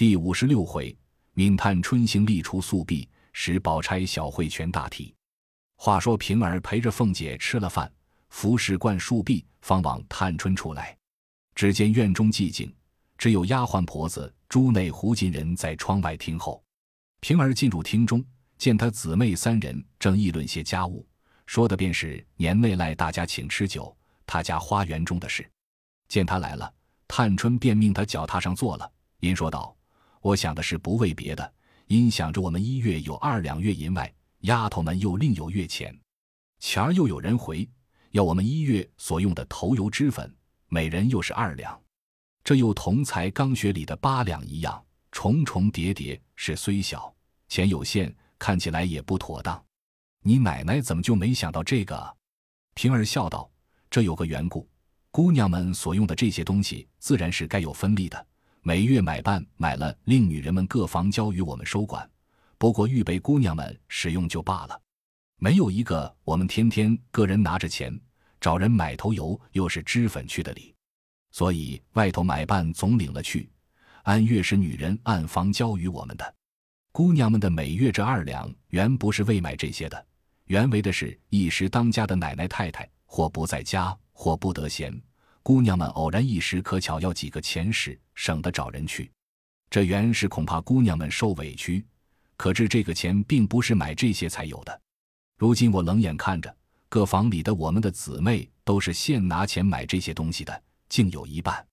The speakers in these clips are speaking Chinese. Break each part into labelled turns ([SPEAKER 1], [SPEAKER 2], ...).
[SPEAKER 1] 第五十六回，闵探春行力除宿弊，使宝钗小会全大体。话说平儿陪着凤姐吃了饭，服侍灌树壁，方往探春处来。只见院中寂静，只有丫鬟婆子朱内胡进人在窗外听候。平儿进入厅中，见他姊妹三人正议论些家务，说的便是年内来大家请吃酒，他家花园中的事。见他来了，探春便命他脚踏上坐了，因说道。我想的是不为别的，因想着我们一月有二两月银外，丫头们又另有月钱，前儿又有人回要我们一月所用的头油脂粉，每人又是二两，这又同才刚学里的八两一样，重重叠叠，是虽小，钱有限，看起来也不妥当。你奶奶怎么就没想到这个？平儿笑道：“这有个缘故，姑娘们所用的这些东西，自然是该有分例的。”每月买办买了，令女人们各房交与我们收管，不过预备姑娘们使用就罢了。没有一个我们天天个人拿着钱找人买头油，又是脂粉去的理，所以外头买办总领了去，按月是女人按房交与我们的。姑娘们的每月这二两，原不是为买这些的，原为的是一时当家的奶奶太太或不在家，或不得闲。姑娘们偶然一时可巧要几个钱时，省得找人去。这原是恐怕姑娘们受委屈，可知这个钱并不是买这些才有的。如今我冷眼看着各房里的我们的姊妹，都是现拿钱买这些东西的，竟有一半，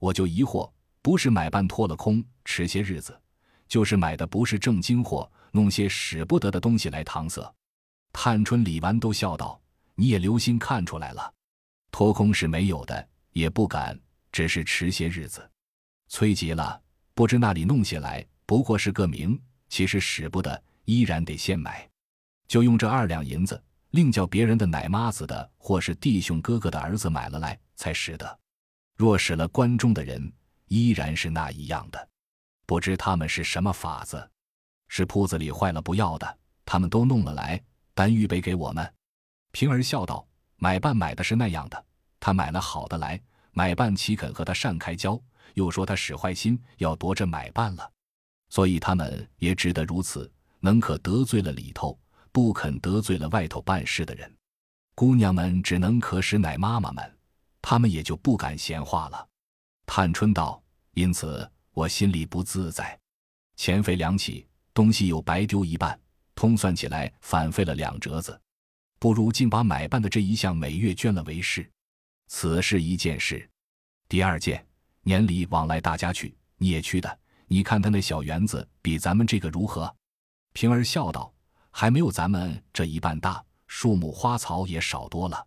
[SPEAKER 1] 我就疑惑：不是买办脱了空，迟些日子，就是买的不是正经货，弄些使不得的东西来搪塞。探春、李纨都笑道：“你也留心看出来了。”脱空是没有的，也不敢，只是迟些日子，催急了，不知那里弄些来，不过是个名，其实使不得，依然得先买，就用这二两银子，另叫别人的奶妈子的，或是弟兄哥哥的儿子买了来，才使得。若使了关中的人，依然是那一样的，不知他们是什么法子，是铺子里坏了不要的，他们都弄了来，单预备给我们。平儿笑道。买办买的是那样的，他买了好的来，买办岂肯和他善开交？又说他使坏心，要夺着买办了，所以他们也只得如此，能可得罪了里头，不肯得罪了外头办事的人。姑娘们只能可使奶妈妈们，他们也就不敢闲话了。探春道：“因此我心里不自在，钱费两起，东西又白丢一半，通算起来反费了两折子。”不如竟把买办的这一项每月捐了为是，此是一件事。第二件，年里往来大家去，你也去的。你看他那小园子比咱们这个如何？平儿笑道：“还没有咱们这一半大，树木花草也少多了。”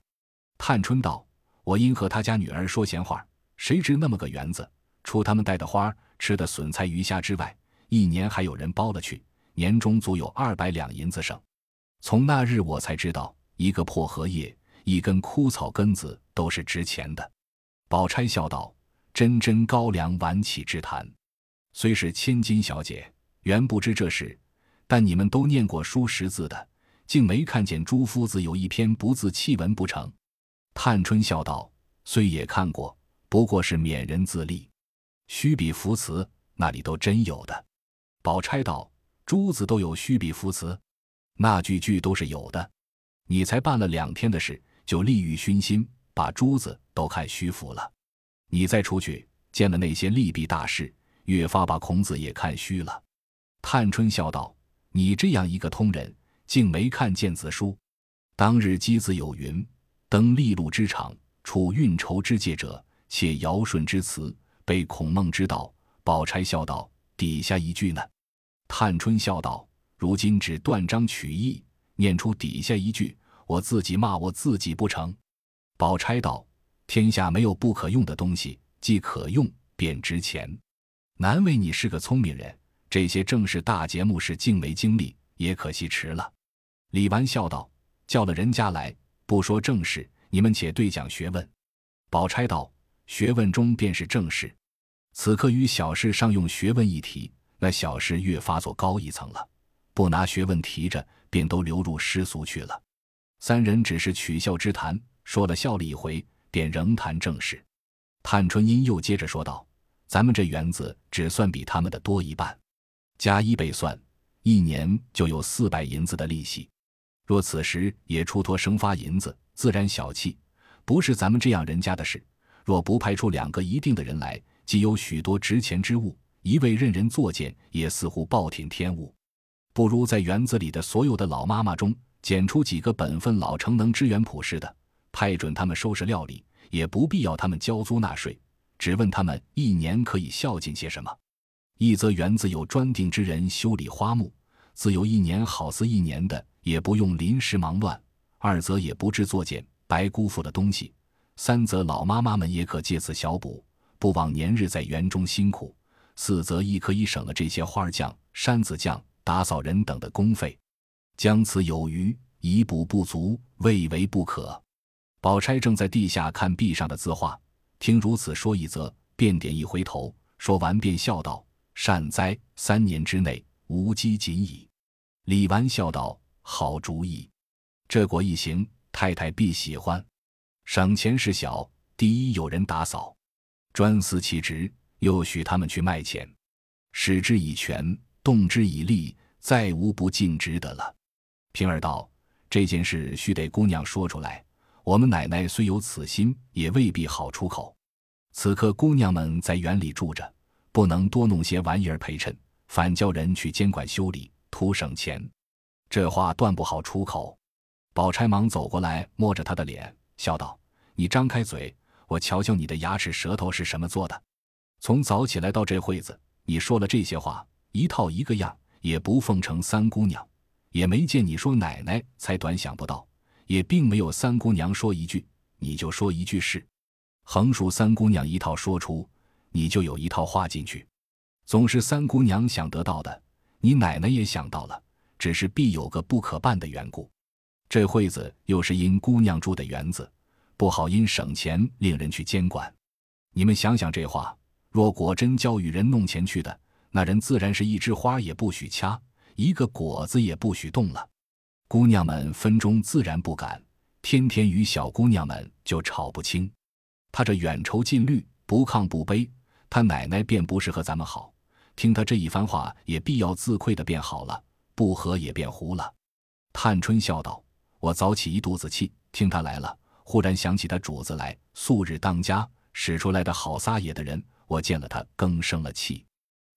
[SPEAKER 1] 探春道：“我因和他家女儿说闲话，谁知那么个园子，除他们带的花、吃的笋菜鱼虾之外，一年还有人包了去，年中足有二百两银子剩。从那日我才知道。”一个破荷叶，一根枯草根子，都是值钱的。宝钗笑道：“真真高粱晚起之谈，虽是千金小姐，原不知这事。但你们都念过书识字的，竟没看见朱夫子有一篇不字弃文不成？”探春笑道：“虽也看过，不过是勉人自立，虚笔浮词，那里都真有的。”宝钗道：“珠子都有虚笔浮词，那句句都是有的。”你才办了两天的事，就利欲熏心，把珠子都看虚浮了。你再出去见了那些利弊大事，越发把孔子也看虚了。探春笑道：“你这样一个通人，竟没看见子书。当日箕子有云：‘登利禄之场，处运筹之界者，且尧舜之辞，被孔孟之道。’”宝钗笑道：“底下一句呢？”探春笑道：“如今只断章取义。”念出底下一句，我自己骂我自己不成？宝钗道：“天下没有不可用的东西，既可用便值钱。难为你是个聪明人，这些正是大节目是竟没经历，也可惜迟了。”李纨笑道：“叫了人家来，不说正事，你们且对讲学问。”宝钗道：“学问中便是正事，此刻与小事上用学问一提，那小事越发做高一层了。不拿学问提着。”便都流入世俗去了。三人只是取笑之谈，说了笑了一回，便仍谈正事。探春因又接着说道：“咱们这园子只算比他们的多一半，加一倍算，一年就有四百银子的利息。若此时也出托生发银子，自然小气，不是咱们这样人家的事。若不派出两个一定的人来，既有许多值钱之物，一味任人作践，也似乎暴殄天物。不如在园子里的所有的老妈妈中，拣出几个本分老成、能支援朴实的，派准他们收拾料理，也不必要他们交租纳税，只问他们一年可以孝敬些什么。一则园子有专定之人修理花木，自有一年好似一年的，也不用临时忙乱；二则也不致作践，白辜负了东西；三则老妈妈们也可借此小补，不枉年日在园中辛苦；四则亦可以省了这些花匠、山子匠。打扫人等的工费，将此有余，以补不足，未为不可。宝钗正在地下看壁上的字画，听如此说一则，便点一回头，说完便笑道：“善哉，三年之内无饥仅矣。”李纨笑道：“好主意，这果一行，太太必喜欢。省钱事小，第一有人打扫，专司其职，又许他们去卖钱，使之以权。”动之以利，再无不尽职的了。平儿道：“这件事须得姑娘说出来。我们奶奶虽有此心，也未必好出口。此刻姑娘们在园里住着，不能多弄些玩意儿陪衬，反叫人去监管修理，图省钱。这话断不好出口。”宝钗忙走过来，摸着他的脸，笑道：“你张开嘴，我瞧瞧你的牙齿舌头是什么做的。从早起来到这会子，你说了这些话。”一套一个样，也不奉承三姑娘，也没见你说奶奶，才短想不到，也并没有三姑娘说一句，你就说一句是，横竖三姑娘一套说出，你就有一套话进去，总是三姑娘想得到的，你奶奶也想到了，只是必有个不可办的缘故。这会子又是因姑娘住的园子，不好因省钱令人去监管。你们想想这话，若果真教与人弄钱去的。那人自然是一枝花也不许掐，一个果子也不许动了。姑娘们分中自然不敢，天天与小姑娘们就吵不清。他这远愁近虑，不亢不卑，他奶奶便不是和咱们好。听他这一番话，也必要自愧的便好了，不和也便糊了。探春笑道：“我早起一肚子气，听他来了，忽然想起他主子来，素日当家使出来的好撒野的人，我见了他更生了气。”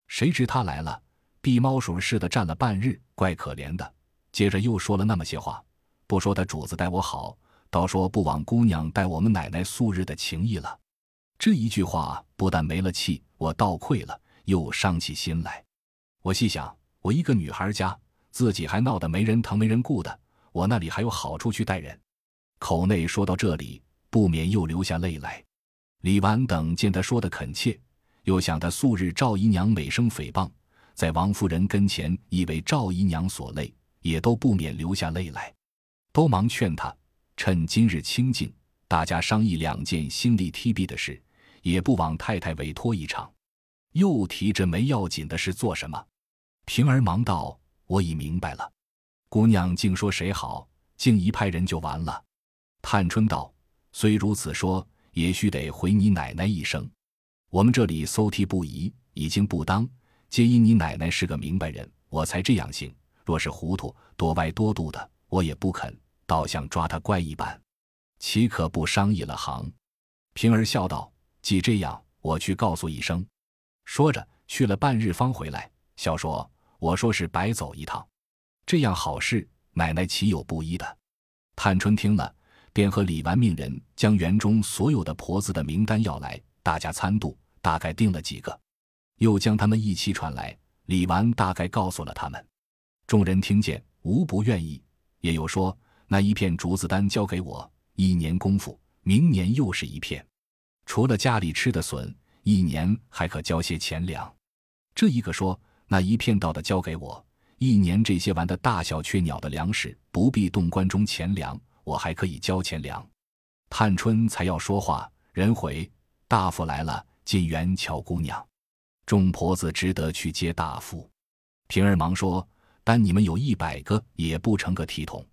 [SPEAKER 1] 谁知他来了，避猫鼠似的站了半日，怪可怜的。接着又说了那么些话，不说他主子待我好，倒说不枉姑娘待我们奶奶素日的情谊了。这一句话不但没了气，我倒愧了，又伤起心来。我细想，我一个女孩家，自己还闹得没人疼没人顾的，我那里还有好处去待人？口内说到这里，不免又流下泪来。李纨等见他说的恳切。又想他素日赵姨娘美声诽谤，在王夫人跟前已为赵姨娘所累，也都不免流下泪来，都忙劝她趁今日清静，大家商议两件心力提避的事，也不枉太太委托一场。又提着没要紧的事做什么？平儿忙道：“我已明白了。姑娘竟说谁好，竟一派人就完了。”探春道：“虽如此说，也须得回你奶奶一声。”我们这里搜提不宜，已经不当，皆因你奶奶是个明白人，我才这样行。若是糊涂、多歪多度的，我也不肯，倒像抓他乖一般，岂可不商议了行？平儿笑道：“既这样，我去告诉一声。”说着去了半日，方回来，笑说：“我说是白走一趟，这样好事，奶奶岂有不依的？”探春听了，便和李纨命人将园中所有的婆子的名单要来，大家参度。大概定了几个，又将他们一起传来。李纨大概告诉了他们，众人听见，无不愿意。也有说那一片竹子单交给我，一年功夫，明年又是一片。除了家里吃的笋，一年还可交些钱粮。这一个说那一片稻的交给我，一年这些玩的大小雀鸟的粮食不必动关中钱粮，我还可以交钱粮。探春才要说话，人回大夫来了。进园瞧姑娘，众婆子只得去接大夫。平儿忙说：“但你们有一百个，也不成个体统。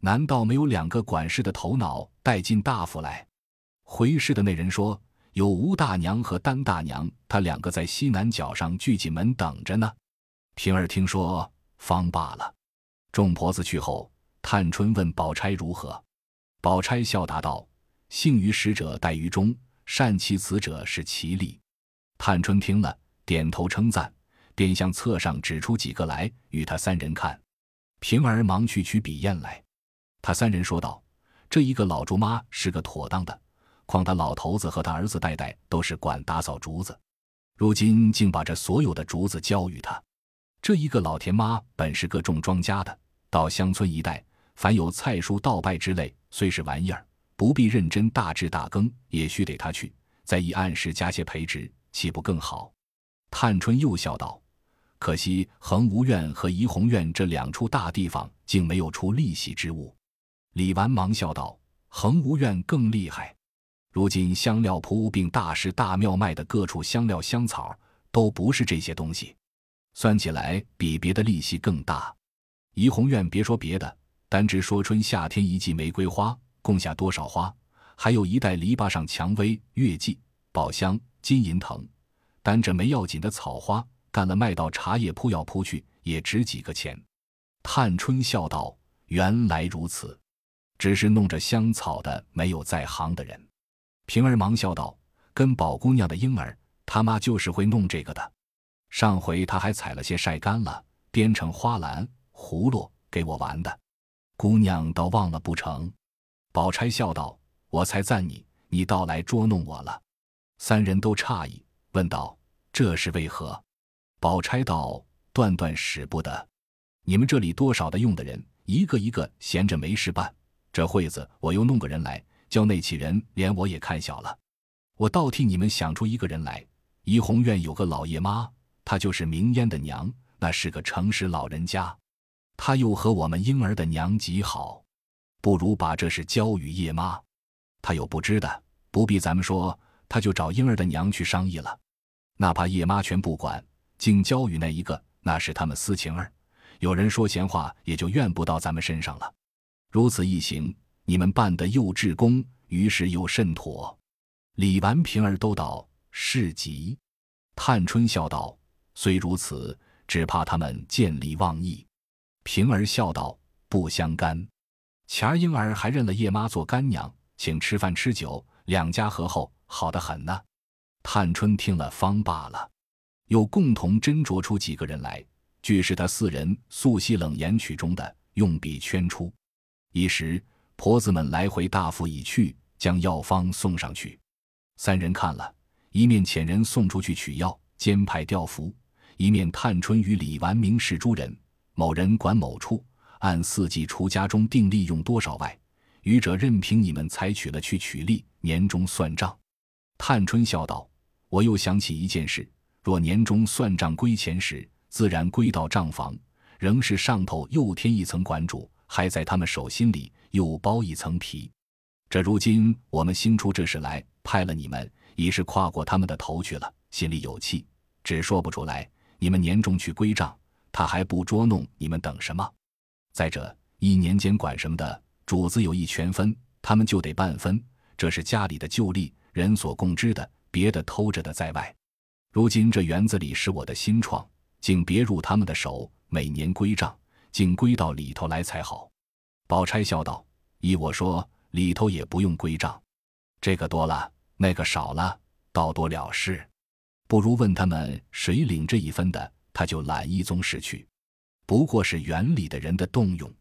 [SPEAKER 1] 难道没有两个管事的头脑带进大夫来？”回事的那人说：“有吴大娘和丹大娘，他两个在西南角上聚进门等着呢。平儿听说，方罢了。众婆子去后，探春问宝钗如何，宝钗笑答道：“幸于使者待于中，善其辞者是其力。”探春听了，点头称赞，便向册上指出几个来，与他三人看。平儿忙去取笔砚来。他三人说道：“这一个老竹妈是个妥当的，况他老头子和他儿子代代都是管打扫竹子，如今竟把这所有的竹子交与他。这一个老田妈本是个种庄稼的，到乡村一带，凡有菜蔬稻败之类，虽是玩意儿，不必认真大治大耕，也须得他去，再以按时加些培植，岂不更好？”探春又笑道：“可惜恒芜院和怡红院这两处大地方，竟没有出利息之物。”李纨忙笑道：“恒芜院更厉害，如今香料铺并大市大庙卖的各处香料香草，都不是这些东西，算起来比别的利息更大。怡红院别说别的，单只说春夏天一季玫瑰花，共下多少花？还有一袋篱笆上蔷薇、月季、宝香、金银藤，单这没要紧的草花，干了卖到茶叶铺要铺去，也值几个钱。”探春笑道：“原来如此。”只是弄着香草的没有在行的人，平儿忙笑道：“跟宝姑娘的婴儿，他妈就是会弄这个的。上回他还采了些晒干了，编成花篮、葫芦给我玩的。姑娘倒忘了不成？”宝钗笑道：“我才赞你，你倒来捉弄我了。”三人都诧异，问道：“这是为何？”宝钗道：“断断使不得。你们这里多少的用的人，一个一个闲着没事办。”这会子我又弄个人来，叫那起人连我也看小了。我倒替你们想出一个人来。怡红院有个老爷妈，她就是明烟的娘，那是个诚实老人家。她又和我们婴儿的娘极好，不如把这事交与叶妈。她有不知的，不必咱们说，她就找婴儿的娘去商议了。哪怕叶妈全不管，竟交与那一个，那是他们私情儿。有人说闲话，也就怨不到咱们身上了。如此一行，你们办得又至公，于是又甚妥。李纨、平儿都道是极。探春笑道：“虽如此，只怕他们见利忘义。”平儿笑道：“不相干。前儿婴儿还认了叶妈做干娘，请吃饭吃酒，两家和厚，好得很呢。”探春听了方罢了，又共同斟酌出几个人来，俱是他四人素系冷言曲中的，用笔圈出。一时，婆子们来回大府已去，将药方送上去。三人看了一面，遣人送出去取药，兼派调符；一面探春与李纨明示诸人：某人管某处，按四季除家中定利用多少外，余者任凭你们采取了去取利，年终算账。探春笑道：“我又想起一件事，若年终算账归钱时，自然归到账房，仍是上头又添一层管主。”还在他们手心里又包一层皮，这如今我们兴出这事来，派了你们，已是跨过他们的头去了，心里有气，只说不出来。你们年终去归账，他还不捉弄你们，等什么？再者，一年间管什么的，主子有意全分，他们就得半分，这是家里的旧例，人所共知的，别的偷着的在外。如今这园子里是我的新创，竟别入他们的手，每年归账。竟归到里头来才好。宝钗笑道：“依我说，里头也不用归账，这个多了，那个少了，倒多了事。不如问他们谁领这一分的，他就揽一宗事去。不过是园里的人的动用，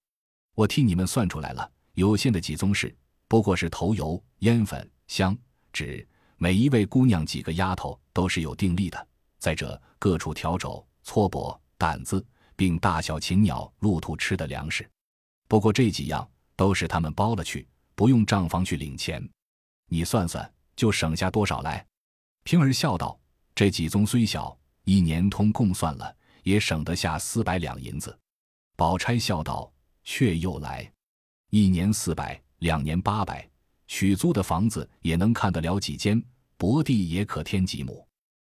[SPEAKER 1] 我替你们算出来了。有限的几宗事，不过是头油、烟粉、香、纸，每一位姑娘几个丫头都是有定例的。再者，各处笤帚、搓帛、掸子。”并大小禽鸟、鹿兔吃的粮食，不过这几样都是他们包了去，不用账房去领钱。你算算，就省下多少来？平儿笑道：“这几宗虽小，一年通共算了，也省得下四百两银子。”宝钗笑道：“却又来，一年四百，两年八百，取租的房子也能看得了几间，薄地也可添几亩。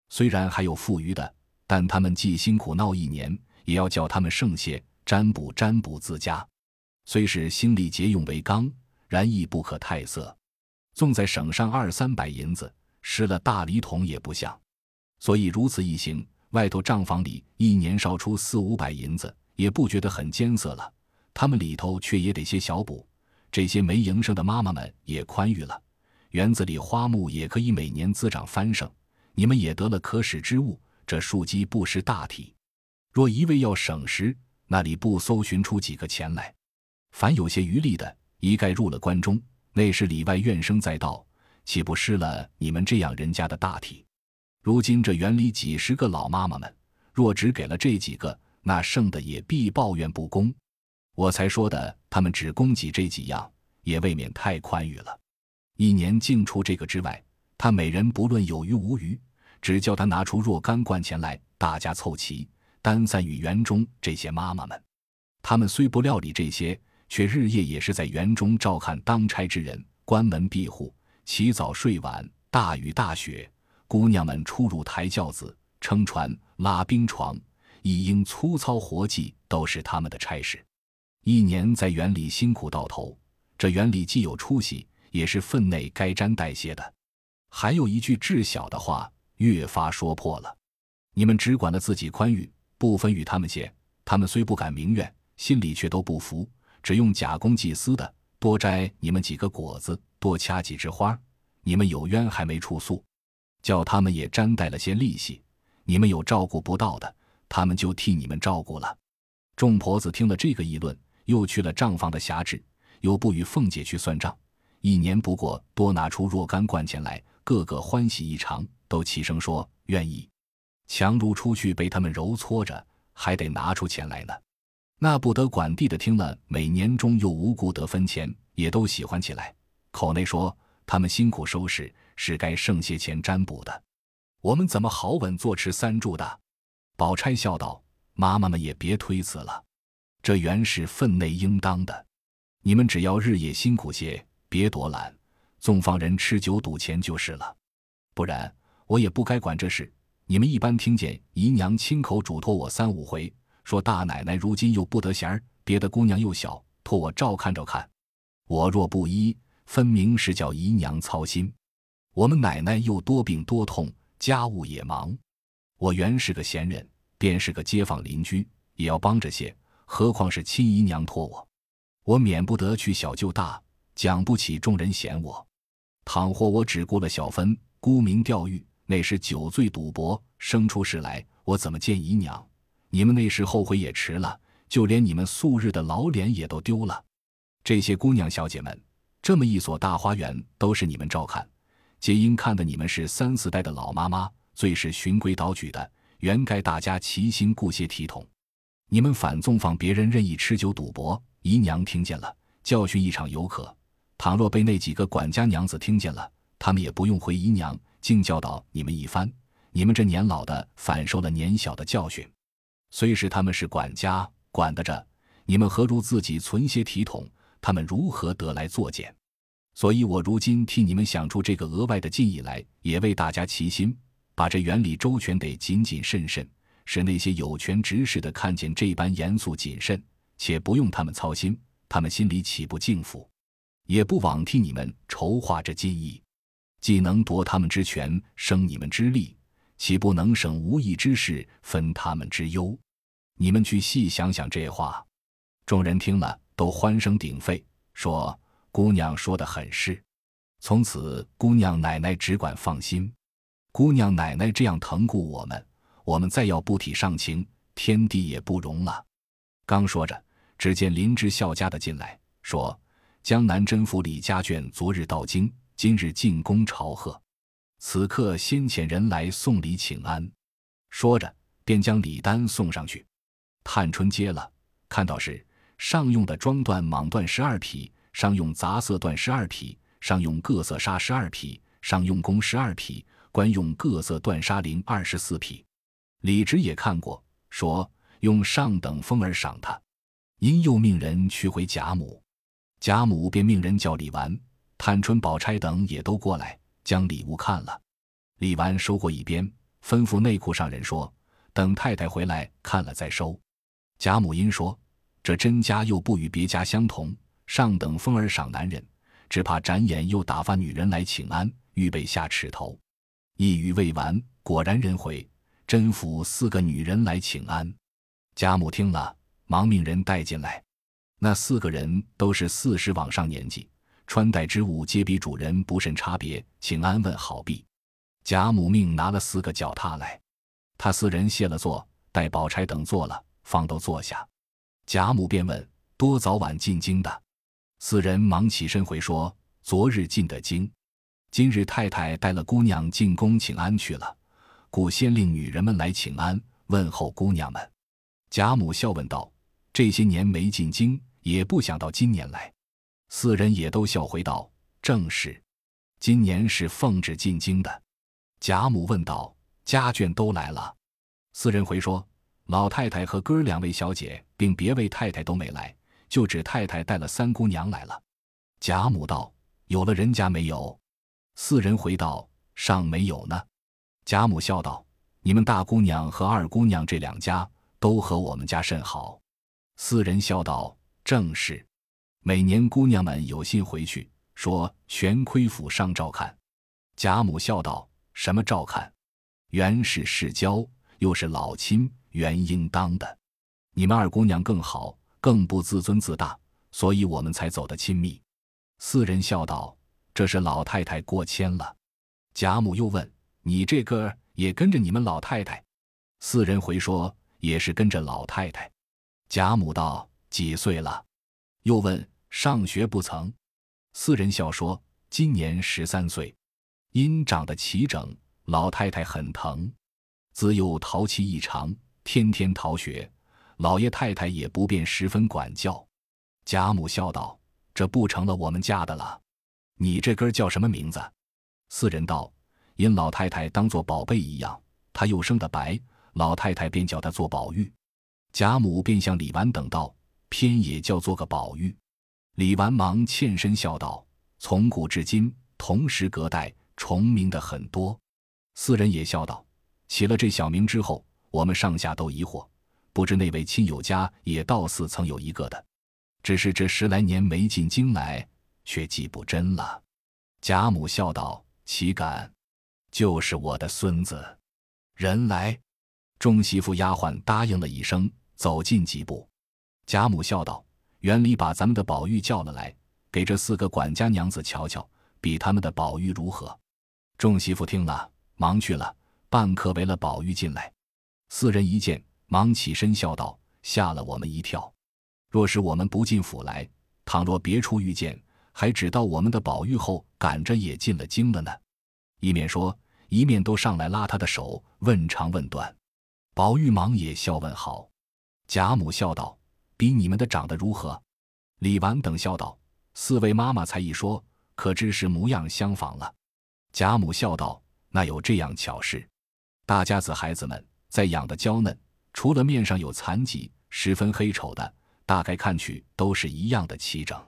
[SPEAKER 1] 虽然还有富余的，但他们既辛苦闹一年。”也要叫他们剩些占卜占卜自家，虽是心里节用为纲，然亦不可太色。纵在省上二三百银子，失了大礼桶也不像。所以如此一行，外头账房里一年少出四五百银子，也不觉得很艰涩了。他们里头却也得些小补，这些没营生的妈妈们也宽裕了。园子里花木也可以每年滋长繁盛，你们也得了可使之物。这树基不识大体，若一味要省时，那里不搜寻出几个钱来？凡有些余力的，一概入了关中。那是里外怨声载道，岂不失了你们这样人家的大体？如今这园里几十个老妈妈们，若只给了这几个，那剩的也必抱怨不公。我才说的，他们只供给这几样，也未免太宽裕了。一年净除这个之外，他每人不论有余无余。只叫他拿出若干贯钱来，大家凑齐，单散与园中这些妈妈们。他们虽不料理这些，却日夜也是在园中照看当差之人，关门闭户，起早睡晚。大雨大雪，姑娘们出入抬轿子、撑船、拉冰床，一应粗糙活计，都是他们的差事。一年在园里辛苦到头，这园里既有出息，也是分内该沾带些的。还有一句至小的话。越发说破了，你们只管了自己宽裕，不分与他们些。他们虽不敢明怨，心里却都不服，只用假公济私的多摘你们几个果子，多掐几枝花。你们有冤还没处诉，叫他们也沾带了些利息。你们有照顾不到的，他们就替你们照顾了。众婆子听了这个议论，又去了账房的辖制，又不与凤姐去算账。一年不过，多拿出若干贯钱来，个个欢喜异常。都齐声说愿意，强如出去被他们揉搓着，还得拿出钱来呢。那不得管地的听了，每年中又无故得分钱，也都喜欢起来，口内说他们辛苦收拾，是该剩些钱占卜的。我们怎么好稳坐吃三住的？宝钗笑道：“妈妈们也别推辞了，这原是分内应当的。你们只要日夜辛苦些，别多懒，纵放人吃酒赌钱就是了，不然。”我也不该管这事。你们一般听见姨娘亲口嘱托我三五回，说大奶奶如今又不得闲儿，别的姑娘又小，托我照看照看。我若不依，分明是叫姨娘操心。我们奶奶又多病多痛，家务也忙。我原是个闲人，便是个街坊邻居，也要帮着些。何况是亲姨娘托我，我免不得去小就大，讲不起众人嫌我。倘或我只顾了小分，沽名钓誉。那时酒醉赌博生出事来，我怎么见姨娘？你们那时后悔也迟了，就连你们素日的老脸也都丢了。这些姑娘小姐们，这么一所大花园都是你们照看，皆因看的你们是三四代的老妈妈，最是循规蹈矩的，原该大家齐心顾些体统。你们反纵放别人任意吃酒赌博，姨娘听见了，教训一场犹可；倘若被那几个管家娘子听见了，他们也不用回姨娘。竟教导你们一番，你们这年老的反受了年小的教训。虽是他们是管家，管得着，你们何如自己存些体统？他们如何得来作践？所以我如今替你们想出这个额外的技艺来，也为大家齐心，把这原理周全得谨谨慎慎，使那些有权执事的看见这般严肃谨慎，且不用他们操心，他们心里岂不敬服？也不枉替你们筹划这计议。既能夺他们之权，生你们之利，岂不能省无益之事，分他们之忧？你们去细想想这话。众人听了，都欢声鼎沸，说：“姑娘说的很是。从此，姑娘奶奶只管放心。姑娘奶奶这样疼顾我们，我们再要不体上情，天地也不容了。”刚说着，只见林之孝家的进来，说：“江南甄府李家眷昨日到京。”今日进宫朝贺，此刻先遣人来送礼请安。说着，便将礼单送上去。探春接了，看到是上用的装缎蟒缎十二匹，上用杂色缎十二匹，上用各色纱十二匹，上用工十二匹，官用各色缎纱绫二十四匹。李直也看过，说用上等风儿赏他，因又命人去回贾母，贾母便命人叫李纨。探春、宝钗等也都过来，将礼物看了。李纨收过一边，吩咐内库上人说：“等太太回来看了再收。”贾母因说：“这甄家又不与别家相同，上等风儿赏男人，只怕展眼又打发女人来请安，预备下尺头。一语未完，果然人回，甄府四个女人来请安。贾母听了，忙命人带进来。那四个人都是四十往上年纪，穿戴之物皆比主人不甚差别，请安问好毕。贾母命拿了四个脚踏来，他四人谢了座，待宝钗等坐了，方都坐下。贾母便问：多早晚进京的？四人忙起身回说：昨日进的京，今日太太带了姑娘进宫请安去了，故先令女人们来请安问候姑娘们。贾母笑问道：这些年没进京，也不想到今年来。四人也都笑回道：正是，今年是奉旨进京的。贾母问道：“家眷都来了？”四人回说：“老太太和哥儿两位小姐，并别位太太都没来，就只太太带了三姑娘来了。”贾母道：“有了人家没有？”四人回道：“尚没有呢。”贾母笑道：“你们大姑娘和二姑娘这两家，都和我们家甚好。”四人笑道：“正是，每年姑娘们有信回去，说全亏府上照看。”贾母笑道。什么照看？原是世交，又是老亲，原应当的。你们二姑娘更好，更不自尊自大，所以我们才走得亲密。四人笑道：“这是老太太过谦了。”贾母又问：“你这个也跟着你们老太太？”四人回说：“也是跟着老太太。”贾母道：“几岁了？”又问：“上学不曾？”四人笑说：“今年十三岁。”因长得齐整，老太太很疼，自幼淘气异常，天天逃学，老爷太太也不便十分管教。贾母笑道：“这不成了我们家的了。你这根叫什么名字？”四人道：“因老太太当做宝贝一样，她又生得白，老太太便叫她做宝玉。”贾母便向李纨等道：“偏也叫做个宝玉。”李纨忙欠身笑道：“从古至今，同时隔代。”重名的很多，四人也笑道：“起了这小名之后，我们上下都疑惑，不知那位亲友家也倒似曾有一个的，只是这十来年没进京来，却记不真了。”贾母笑道：“岂敢，就是我的孙子。”人来，众媳妇丫鬟答应了一声，走近几步。贾母笑道：“园里把咱们的宝玉叫了来，给这四个管家娘子瞧瞧，比他们的宝玉如何？”众媳妇听了，忙去了。半刻围了宝玉进来，四人一见，忙起身笑道：“吓了我们一跳。若是我们不进府来，倘若别处遇见，还只到我们的宝玉后赶着也进了京了呢。”一面说，一面都上来拉他的手，问长问短。宝玉忙也笑问好。贾母笑道：“比你们的长得如何？”李纨等笑道：“四位妈妈才一说，可知是模样相仿了。”贾母笑道：“那有这样巧事？大家子孩子们在养的娇嫩，除了面上有残疾，十分黑丑的，大概看去都是一样的齐整，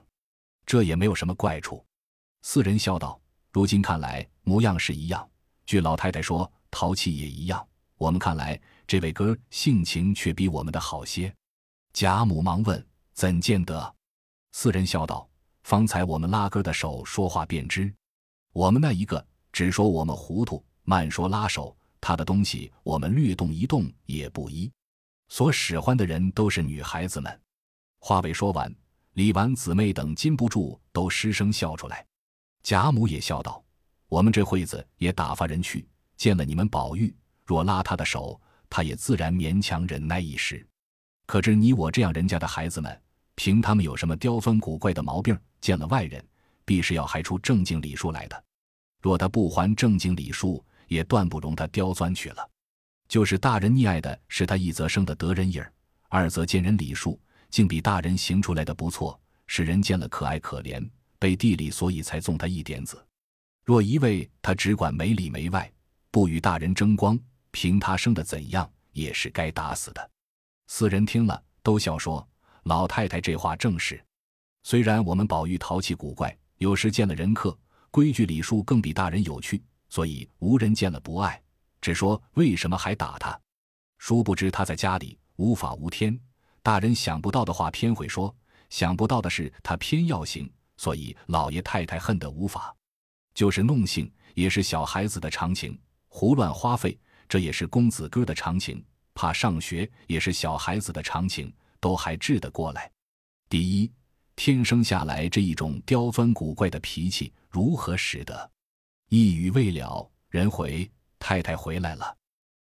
[SPEAKER 1] 这也没有什么怪处。”四人笑道：“如今看来模样是一样，据老太太说，淘气也一样。我们看来这位哥性情却比我们的好些。”贾母忙问：“怎见得？”四人笑道：“方才我们拉哥的手说话便知，我们那一个。”只说我们糊涂，慢说拉手，他的东西我们略动一动也不依。所使唤的人都是女孩子们。话未说完，李纨姊妹等禁不住都失声笑出来。贾母也笑道：“我们这会子也打发人去见了你们宝玉，若拉他的手，他也自然勉强忍耐一时。可知你我这样人家的孩子们，凭他们有什么刁钻古怪的毛病，见了外人，必是要还出正经礼数来的。”若他不还正经礼数，也断不容他刁钻去了。就是大人溺爱的是他一则生的得人影，二则见人礼数竟比大人行出来的不错，使人见了可爱可怜，背地里所以才纵他一点子。若一味他只管没里没外，不与大人争光，凭他生的怎样，也是该打死的。四人听了，都笑说：“老太太这话正是。虽然我们宝玉淘气古怪，有时见了人客。”规矩礼数更比大人有趣，所以无人见了不爱，只说为什么还打他。殊不知他在家里无法无天，大人想不到的话偏会说，想不到的事他偏要行，所以老爷太太恨得无法。就是弄性也是小孩子的常情，胡乱花费，这也是公子哥的常情；怕上学，也是小孩子的常情，都还治得过来。第一，天生下来这一种刁钻古怪的脾气，如何使得？一语未了，人回太太回来了。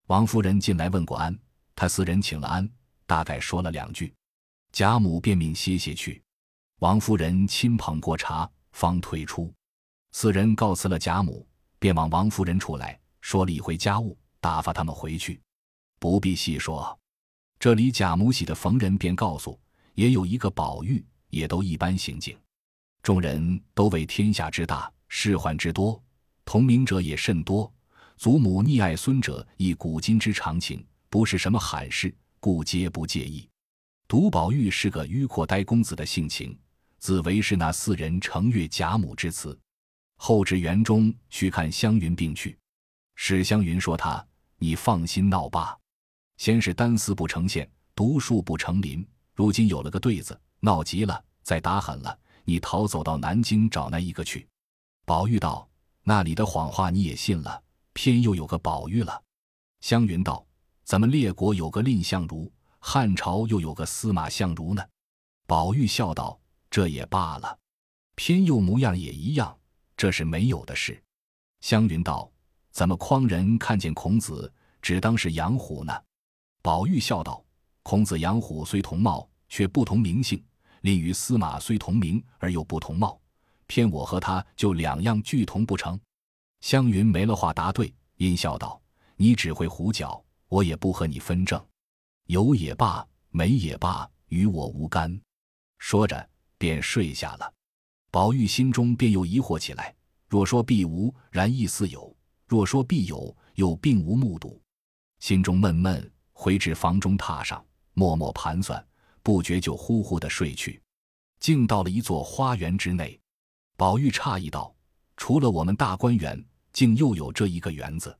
[SPEAKER 1] 王夫人进来问过安，他四人请了安，大概说了两句，贾母便命歇歇去。王夫人亲捧过茶，方退出。四人告辞了贾母，便往王夫人处来，说了一回家务，打发他们回去，不必细说。这里贾母喜的逢人便告诉，也有一个宝玉，也都一般行径。众人都为天下之大，事患之多，同名者也甚多。祖母溺爱孙者，亦古今之常情，不是什么罕事，故皆不介意。独宝玉是个迂阔呆公子的性情，自为是那四人承悦贾母之词。后至园中去看湘云病去，史湘云说他：“你放心闹罢，先是单丝不成线，独树不成林，如今有了个对子，闹急了，再打狠了，你逃走到南京找那一个去。”宝玉道：“那里的谎话你也信了，偏又有个宝玉了。”湘云道：“咱们列国有个蔺相如，汉朝又有个司马相如呢。”宝玉笑道：“这也罢了，偏又模样也一样。”这是没有的事。湘云道：“怎么匡人看见孔子，只当是杨虎呢？”宝玉笑道：“孔子、杨虎虽同貌，却不同名姓；令与司马虽同名，而又不同貌。偏我和他就两样俱同不成？”湘云没了话答对，阴笑道：“你只会胡搅，我也不和你分正。有也罢，没也罢，与我无干。”说着便睡下了。宝玉心中便又疑惑起来：若说必无，然亦似有；若说必有，又并无目睹。心中闷闷，回至房中榻上，默默盘算，不觉就呼呼的睡去。竟到了一座花园之内，宝玉诧异道：“除了我们大观园，竟又有这一个园子？”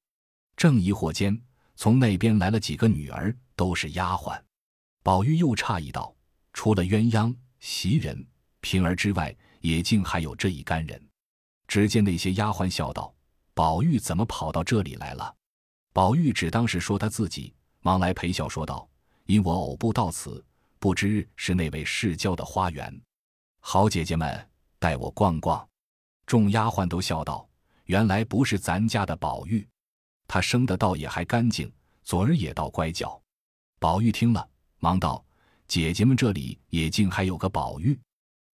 [SPEAKER 1] 正疑惑间，从那边来了几个女儿，都是丫鬟。宝玉又诧异道：“除了鸳鸯、袭人、平儿之外，”也竟还有这一干人，只见那些丫鬟笑道：“宝玉怎么跑到这里来了？”宝玉只当是说他自己，忙来陪笑说道：“因我偶步到此，不知是那位世交的花园，好姐姐们带我逛逛。”众丫鬟都笑道：“原来不是咱家的宝玉，他生的倒也还干净，昨儿也倒乖巧。”宝玉听了，忙道：“姐姐们这里也竟还有个宝玉。”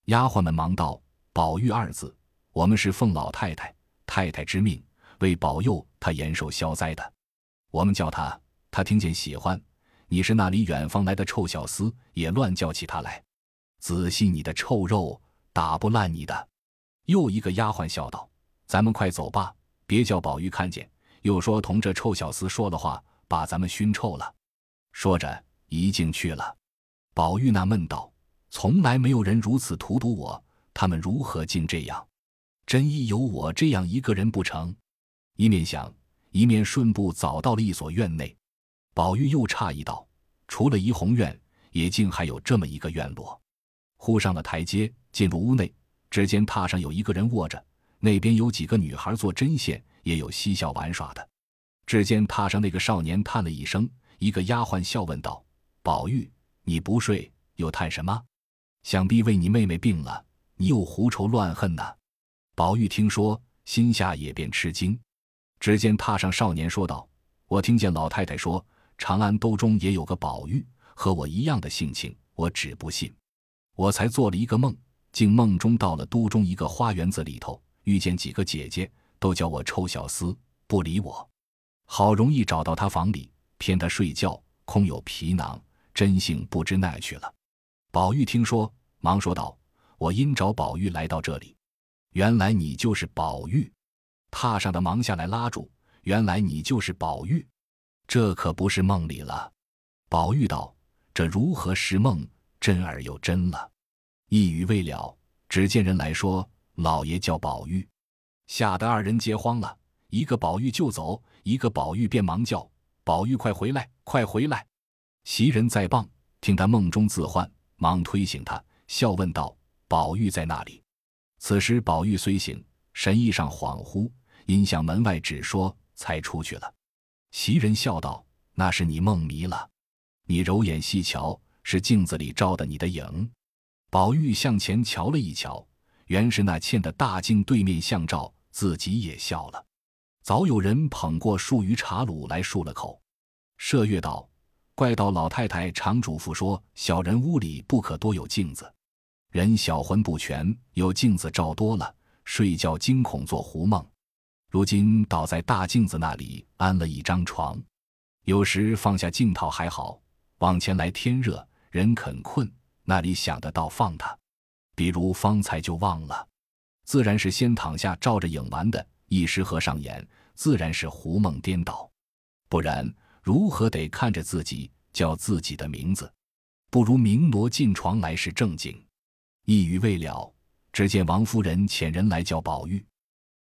[SPEAKER 1] 丫鬟们忙道：“宝玉二字，我们是奉老太太、太太之命，为保佑他延寿消灾的。我们叫他，他听见喜欢。你是那里远方来的臭小厮，也乱叫起他来。仔细你的臭肉，打不烂你的。”又一个丫鬟笑道：“咱们快走吧，别叫宝玉看见，又说同这臭小厮说了话，把咱们熏臭了。”说着，一径去了。宝玉那闷道。从来没有人如此荼毒我，他们如何竟这样？真亦有我这样一个人不成？一面想，一面顺步早到了一所院内。宝玉又诧异道：“除了怡红院，也竟还有这么一个院落。”忽上了台阶，进入屋内，只见榻上有一个人卧着，那边有几个女孩做针线，也有嬉笑玩耍的。只见榻上那个少年叹了一声，一个丫鬟笑问道：“宝玉，你不睡，又叹什么？”想必为你妹妹病了，你又胡愁乱恨呢。宝玉听说，心下也便吃惊。只见榻上少年说道：“我听见老太太说，长安兜中也有个宝玉，和我一样的性情，我只不信。我才做了一个梦，竟梦中到了都中一个花园子里头，遇见几个姐姐，都叫我臭小厮，不理我。好容易找到他房里，骗他睡觉，空有皮囊，真性不知奈去了。”宝玉听说。忙说道：“我因找宝玉来到这里，原来你就是宝玉。”榻上的忙下来拉住：“原来你就是宝玉，这可不是梦里了。”宝玉道：“这如何是梦？真而又真了。”一语未了，只见人来说：“老爷叫宝玉。”吓得二人皆慌了，一个宝玉就走，一个宝玉便忙叫：“宝玉快回来，快回来！”袭人在傍，听他梦中自唤，忙推醒他。笑问道：“宝玉在那里？”此时宝玉虽醒，神意上恍惚，因向门外指说：“才出去了。袭人笑道：“那是你梦迷了，你揉眼细瞧，是镜子里照的你的影。”宝玉向前瞧了一瞧，原是那嵌的大镜对面相照，自己也笑了。早有人捧过数鱼茶卤来漱了口。麝月道：“怪道老太太常嘱咐说，小人屋里不可多有镜子，人小魂不全，有镜子照多了，睡觉惊恐做胡梦。如今倒在大镜子那里安了一张床，有时放下镜套还好，往前来天热，人肯困。”那里想得到放他，比如方才就忘了，自然是先躺下照着影玩的，一时合上眼，自然是胡梦颠倒，不然如何得看着自己叫自己的名字？不如明挪进床来是正经。一语未了，只见王夫人遣人来叫宝玉。